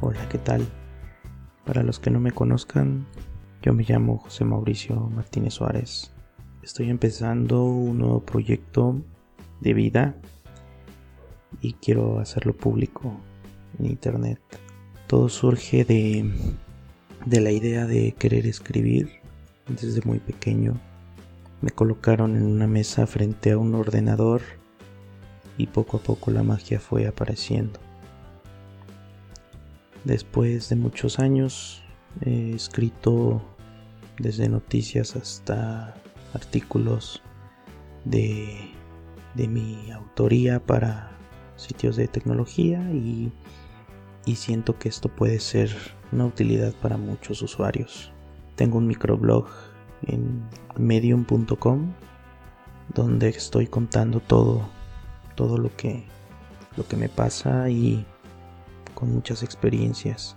Hola, ¿qué tal? Para los que no me conozcan, yo me llamo José Mauricio Martínez Suárez. Estoy empezando un nuevo proyecto de vida y quiero hacerlo público en internet. Todo surge de, de la idea de querer escribir desde muy pequeño. Me colocaron en una mesa frente a un ordenador y poco a poco la magia fue apareciendo. Después de muchos años he escrito desde noticias hasta artículos de, de mi autoría para sitios de tecnología y, y siento que esto puede ser una utilidad para muchos usuarios. Tengo un microblog en medium.com donde estoy contando todo todo lo que lo que me pasa y con muchas experiencias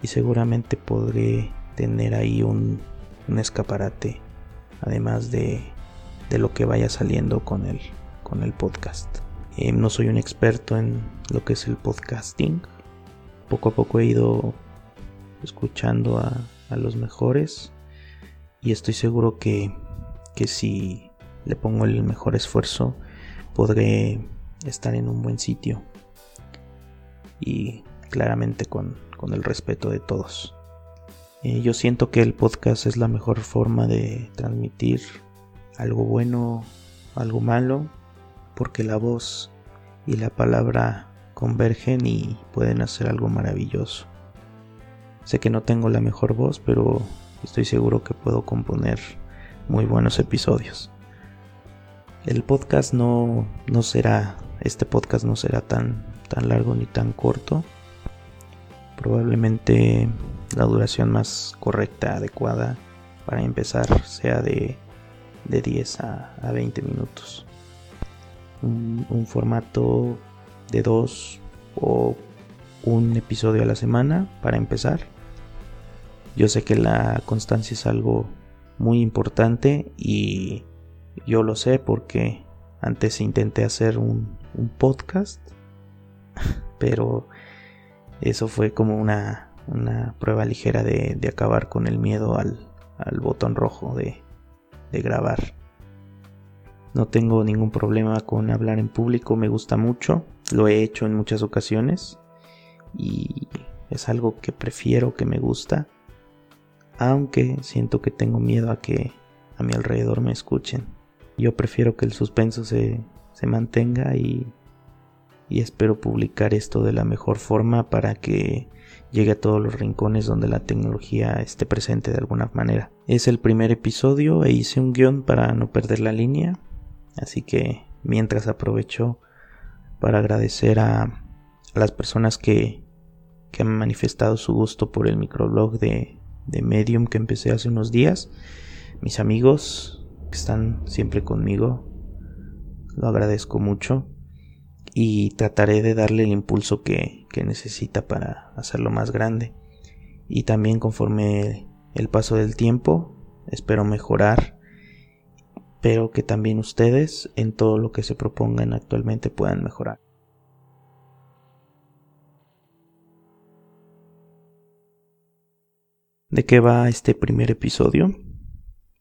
y seguramente podré tener ahí un, escaparate además de, de, lo que vaya saliendo con el, con el podcast. Eh, no soy un experto en lo que es el podcasting. Poco a poco he ido escuchando a, a los mejores y estoy seguro que, que si le pongo el mejor esfuerzo podré estar en un buen sitio y claramente con, con el respeto de todos. Eh, yo siento que el podcast es la mejor forma de transmitir algo bueno, algo malo, porque la voz y la palabra convergen y pueden hacer algo maravilloso. Sé que no tengo la mejor voz, pero estoy seguro que puedo componer muy buenos episodios. El podcast no, no será, este podcast no será tan, tan largo ni tan corto. Probablemente la duración más correcta, adecuada para empezar sea de, de 10 a, a 20 minutos. Un, formato de dos o un episodio a la semana para empezar. Yo sé que la constancia es algo muy importante y yo lo sé porque antes intenté hacer un podcast, pero eso fue como una, una prueba ligera de, de, acabar con el miedo al, al botón rojo de, de grabar. No tengo ningún problema con hablar en público, me gusta mucho, lo he hecho en muchas ocasiones y es algo que prefiero, que me gusta, aunque siento que tengo miedo a que a mi alrededor me escuchen. Yo prefiero que el suspenso se, se mantenga y, y espero publicar esto de la mejor forma para que llegue a todos los rincones donde la tecnología esté presente de alguna manera. Es el primer episodio e hice un guion para no perder la línea, así que mientras aprovecho para agradecer a, las personas que, que, han manifestado su gusto por el microblog de, de Medium que empecé hace unos días, mis amigos, están siempre conmigo. Lo agradezco mucho y trataré de darle el impulso que, que, necesita para hacerlo más grande. Y también conforme el paso del tiempo, espero mejorar, pero que también ustedes en todo lo que se propongan actualmente puedan mejorar. ¿De qué va este primer episodio?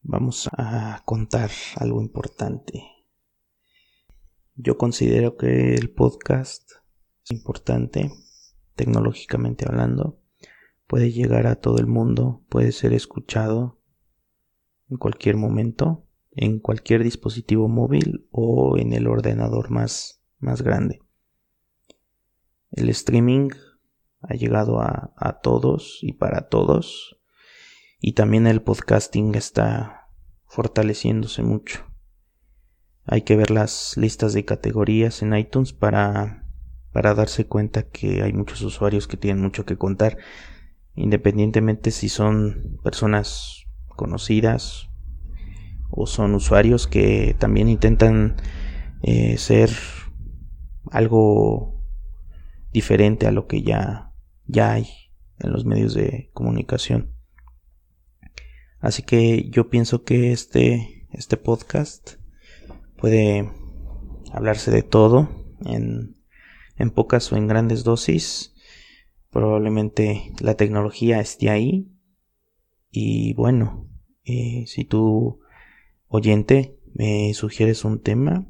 vamos a contar algo importante. Yo considero que el podcast es importante, tecnológicamente hablando. Puede llegar a todo el mundo, puede ser escuchado en cualquier momento, en cualquier dispositivo móvil o en el ordenador más, más grande. El streaming ha llegado a, a todos y para todos y también el podcasting está fortaleciéndose mucho. Hay que ver las listas de categorías en iTunes para, para darse cuenta que hay muchos usuarios que tienen mucho que contar, independientemente si son personas conocidas o son usuarios que también intentan eh, ser algo diferente a lo que ya, ya hay en los medios de comunicación. Así que yo pienso que este, este podcast puede hablarse de todo en, en pocas o en grandes dosis Probablemente la tecnología esté ahí. Y bueno, eh, si tú, oyente, me sugieres un tema,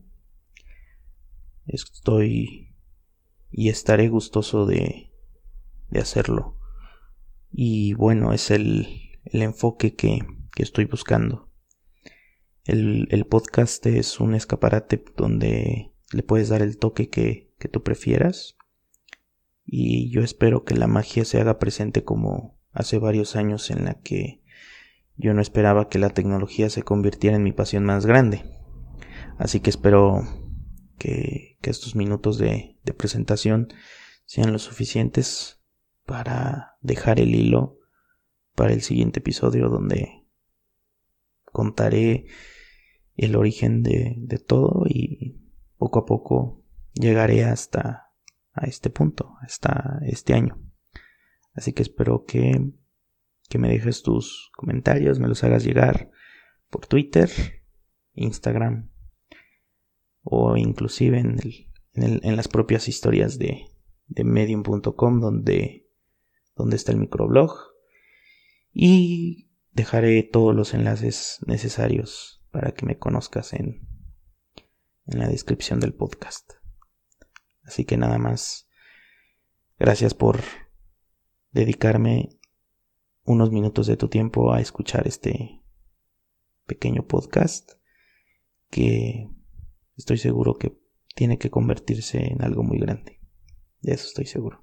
estoy y estaré gustoso de, de hacerlo. Y bueno, es el, el enfoque que, que estoy buscando. El, podcast es un escaparate donde le puedes dar el toque que, que tú prefieras. Y yo espero que la magia se haga presente como hace varios años en la que yo no esperaba que la tecnología se convirtiera en mi pasión más grande. Así que espero que, que estos minutos de, de presentación sean lo suficientes para dejar el hilo para el siguiente episodio donde contaré el origen de, de todo y poco a poco llegaré hasta a este punto, hasta este año. Así que espero que, que me dejes tus comentarios, me los hagas llegar por Twitter, Instagram o inclusive en, el, en, el, en las propias historias de, de medium.com donde, donde está el microblog y dejaré todos los enlaces necesarios para que me conozcas en, en la descripción del podcast. Así que nada más, gracias por dedicarme unos minutos de tu tiempo a escuchar este pequeño podcast que estoy seguro que tiene que convertirse en algo muy grande. De eso estoy seguro.